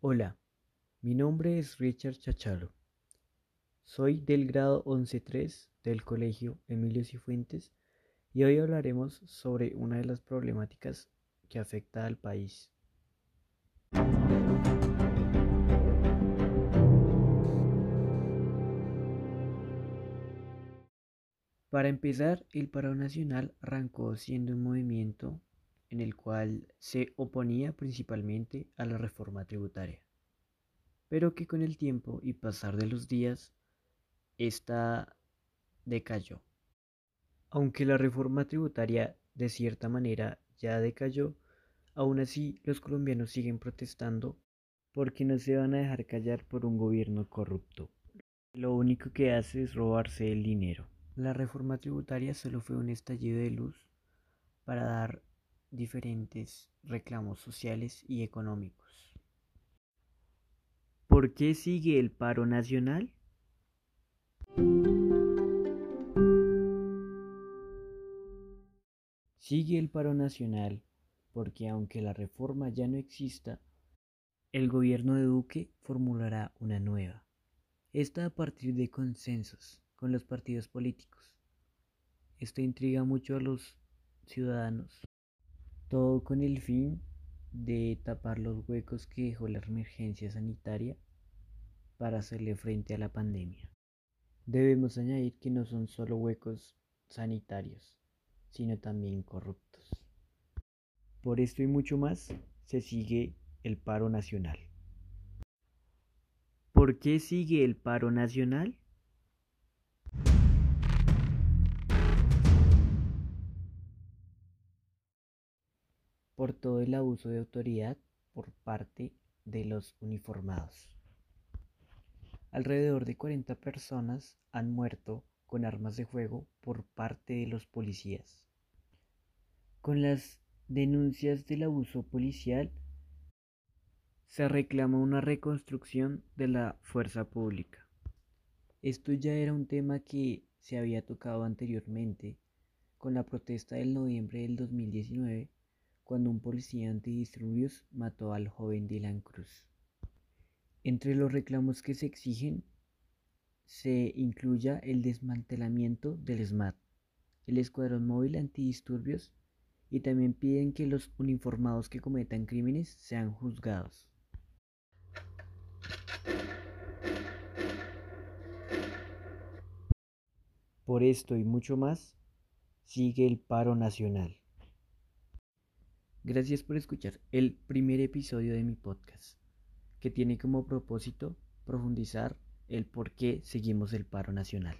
Hola, mi nombre es Richard Chachalo. Soy del grado 11.3 del Colegio Emilio Cifuentes y hoy hablaremos sobre una de las problemáticas que afecta al país. Para empezar, el paro nacional arrancó siendo un movimiento en el cual se oponía principalmente a la reforma tributaria, pero que con el tiempo y pasar de los días, esta decayó. Aunque la reforma tributaria de cierta manera ya decayó, aún así los colombianos siguen protestando porque no se van a dejar callar por un gobierno corrupto. Lo único que hace es robarse el dinero. La reforma tributaria solo fue un estallido de luz para dar diferentes reclamos sociales y económicos. ¿Por qué sigue el paro nacional? Sigue el paro nacional porque aunque la reforma ya no exista, el gobierno de Duque formulará una nueva. Esta a partir de consensos con los partidos políticos. Esto intriga mucho a los ciudadanos todo con el fin de tapar los huecos que dejó la emergencia sanitaria para hacerle frente a la pandemia. Debemos añadir que no son solo huecos sanitarios, sino también corruptos. Por esto y mucho más se sigue el paro nacional. ¿Por qué sigue el paro nacional? Por todo el abuso de autoridad por parte de los uniformados. Alrededor de 40 personas han muerto con armas de fuego por parte de los policías. Con las denuncias del abuso policial se reclama una reconstrucción de la fuerza pública. Esto ya era un tema que se había tocado anteriormente con la protesta del noviembre del 2019 cuando un policía antidisturbios mató al joven Dylan Cruz. Entre los reclamos que se exigen se incluya el desmantelamiento del SMAT, el Escuadrón Móvil Antidisturbios, y también piden que los uniformados que cometan crímenes sean juzgados. Por esto y mucho más, sigue el paro nacional. Gracias por escuchar el primer episodio de mi podcast, que tiene como propósito profundizar el por qué seguimos el paro nacional.